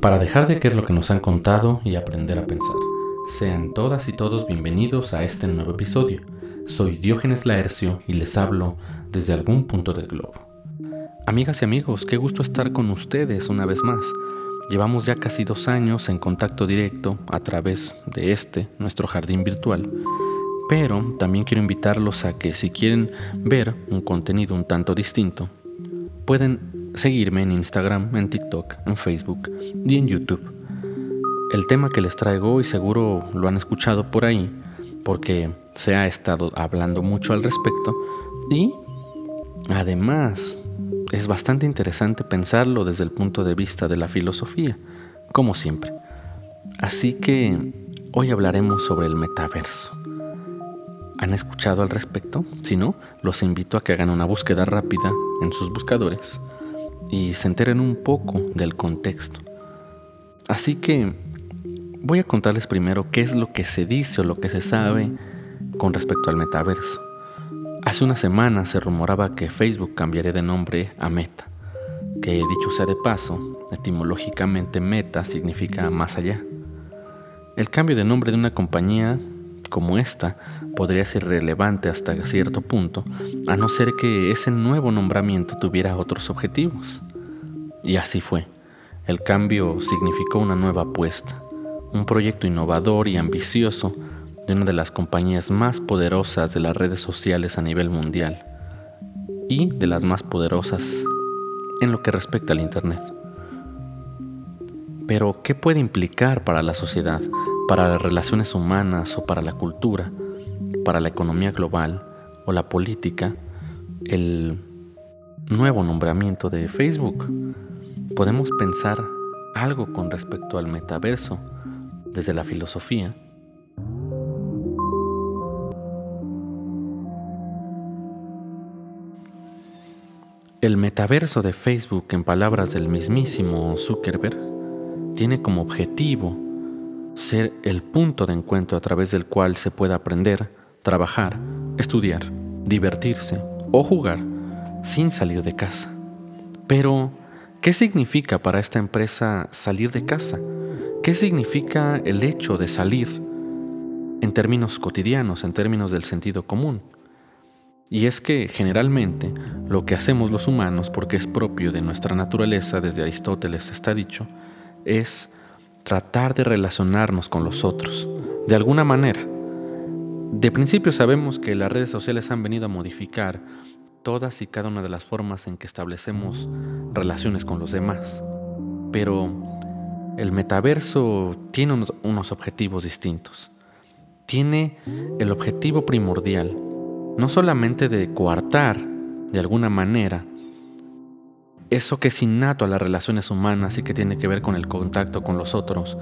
para dejar de creer lo que nos han contado y aprender a pensar. Sean todas y todos bienvenidos a este nuevo episodio. Soy Diógenes Laercio y les hablo desde algún punto del globo. Amigas y amigos, qué gusto estar con ustedes una vez más. Llevamos ya casi dos años en contacto directo a través de este, nuestro jardín virtual. Pero también quiero invitarlos a que si quieren ver un contenido un tanto distinto, pueden seguirme en Instagram, en TikTok, en Facebook y en YouTube. El tema que les traigo, y seguro lo han escuchado por ahí, porque se ha estado hablando mucho al respecto, y además es bastante interesante pensarlo desde el punto de vista de la filosofía, como siempre. Así que hoy hablaremos sobre el metaverso. ¿Han escuchado al respecto? Si no, los invito a que hagan una búsqueda rápida en sus buscadores y se enteren un poco del contexto. Así que voy a contarles primero qué es lo que se dice o lo que se sabe con respecto al metaverso. Hace una semana se rumoraba que Facebook cambiaría de nombre a Meta, que dicho sea de paso, etimológicamente Meta significa más allá. El cambio de nombre de una compañía como esta podría ser relevante hasta cierto punto, a no ser que ese nuevo nombramiento tuviera otros objetivos. Y así fue. El cambio significó una nueva apuesta, un proyecto innovador y ambicioso de una de las compañías más poderosas de las redes sociales a nivel mundial y de las más poderosas en lo que respecta al Internet. Pero, ¿qué puede implicar para la sociedad, para las relaciones humanas o para la cultura, para la economía global o la política, el nuevo nombramiento de Facebook? Podemos pensar algo con respecto al metaverso desde la filosofía. El metaverso de Facebook, en palabras del mismísimo Zuckerberg, tiene como objetivo ser el punto de encuentro a través del cual se pueda aprender, trabajar, estudiar, divertirse o jugar sin salir de casa. Pero, ¿qué significa para esta empresa salir de casa? ¿Qué significa el hecho de salir en términos cotidianos, en términos del sentido común? Y es que generalmente lo que hacemos los humanos, porque es propio de nuestra naturaleza, desde Aristóteles está dicho, es tratar de relacionarnos con los otros, de alguna manera. De principio sabemos que las redes sociales han venido a modificar todas y cada una de las formas en que establecemos relaciones con los demás, pero el metaverso tiene unos objetivos distintos. Tiene el objetivo primordial, no solamente de coartar de alguna manera eso que es innato a las relaciones humanas y que tiene que ver con el contacto con los otros,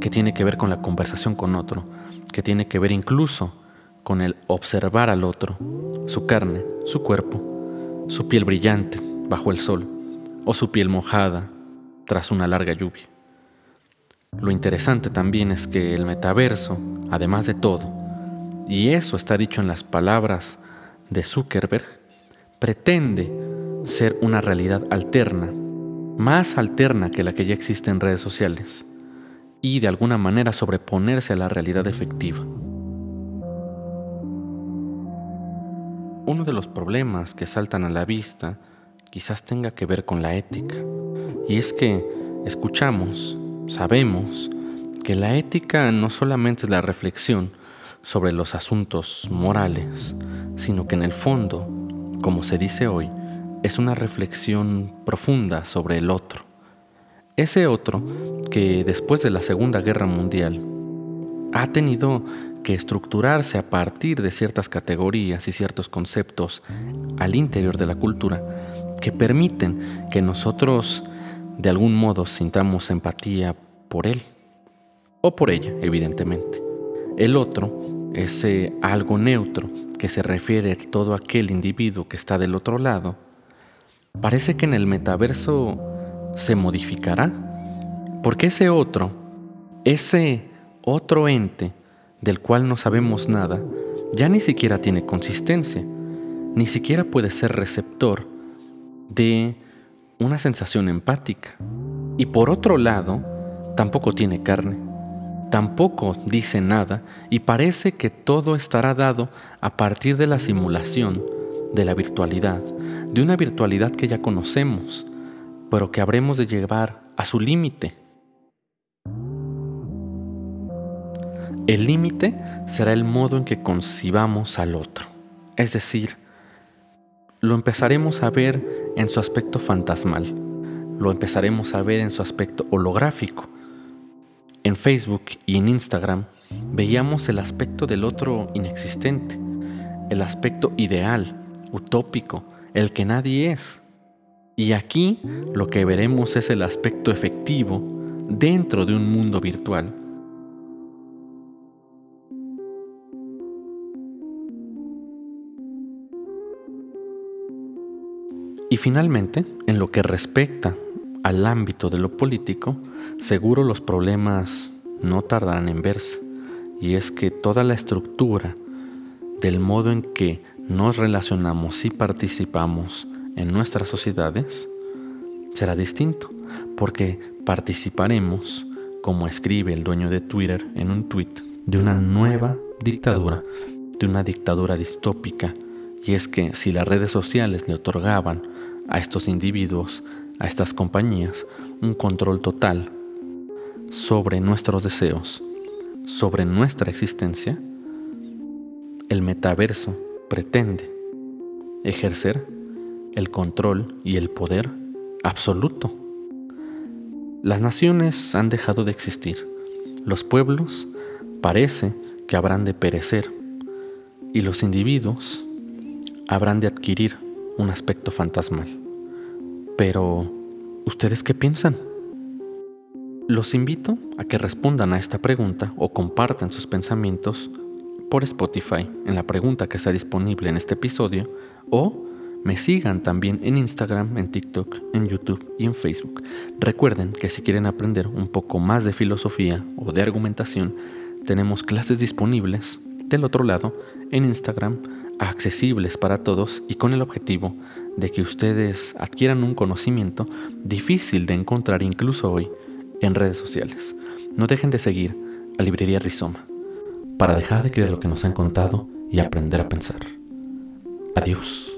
que tiene que ver con la conversación con otro, que tiene que ver incluso con el observar al otro, su carne, su cuerpo, su piel brillante bajo el sol o su piel mojada tras una larga lluvia. Lo interesante también es que el metaverso, además de todo, y eso está dicho en las palabras de Zuckerberg, pretende ser una realidad alterna, más alterna que la que ya existe en redes sociales, y de alguna manera sobreponerse a la realidad efectiva. Uno de los problemas que saltan a la vista quizás tenga que ver con la ética, y es que escuchamos, sabemos, que la ética no solamente es la reflexión sobre los asuntos morales, sino que en el fondo, como se dice hoy, es una reflexión profunda sobre el otro. Ese otro que después de la Segunda Guerra Mundial ha tenido que estructurarse a partir de ciertas categorías y ciertos conceptos al interior de la cultura que permiten que nosotros de algún modo sintamos empatía por él o por ella, evidentemente. El otro, ese algo neutro que se refiere a todo aquel individuo que está del otro lado, parece que en el metaverso se modificará, porque ese otro, ese otro ente del cual no sabemos nada, ya ni siquiera tiene consistencia, ni siquiera puede ser receptor de una sensación empática. Y por otro lado, tampoco tiene carne, tampoco dice nada y parece que todo estará dado a partir de la simulación, de la virtualidad, de una virtualidad que ya conocemos, pero que habremos de llevar a su límite. El límite será el modo en que concibamos al otro, es decir, lo empezaremos a ver en su aspecto fantasmal, lo empezaremos a ver en su aspecto holográfico. En Facebook y en Instagram veíamos el aspecto del otro inexistente, el aspecto ideal, utópico, el que nadie es. Y aquí lo que veremos es el aspecto efectivo dentro de un mundo virtual. Y finalmente, en lo que respecta al ámbito de lo político, seguro los problemas no tardarán en verse. Y es que toda la estructura del modo en que nos relacionamos y participamos en nuestras sociedades será distinto, porque participaremos, como escribe el dueño de Twitter en un tweet, de una nueva dictadura, de una dictadura distópica. Y es que si las redes sociales le otorgaban a estos individuos a estas compañías un control total sobre nuestros deseos, sobre nuestra existencia, el metaverso pretende ejercer el control y el poder absoluto. Las naciones han dejado de existir, los pueblos parece que habrán de perecer y los individuos habrán de adquirir un aspecto fantasmal. Pero, ¿ustedes qué piensan? Los invito a que respondan a esta pregunta o compartan sus pensamientos por Spotify en la pregunta que está disponible en este episodio o me sigan también en Instagram, en TikTok, en YouTube y en Facebook. Recuerden que si quieren aprender un poco más de filosofía o de argumentación, tenemos clases disponibles del otro lado en Instagram, accesibles para todos y con el objetivo de que ustedes adquieran un conocimiento difícil de encontrar incluso hoy en redes sociales. No dejen de seguir a Librería Rizoma para dejar de creer lo que nos han contado y aprender a pensar. Adiós.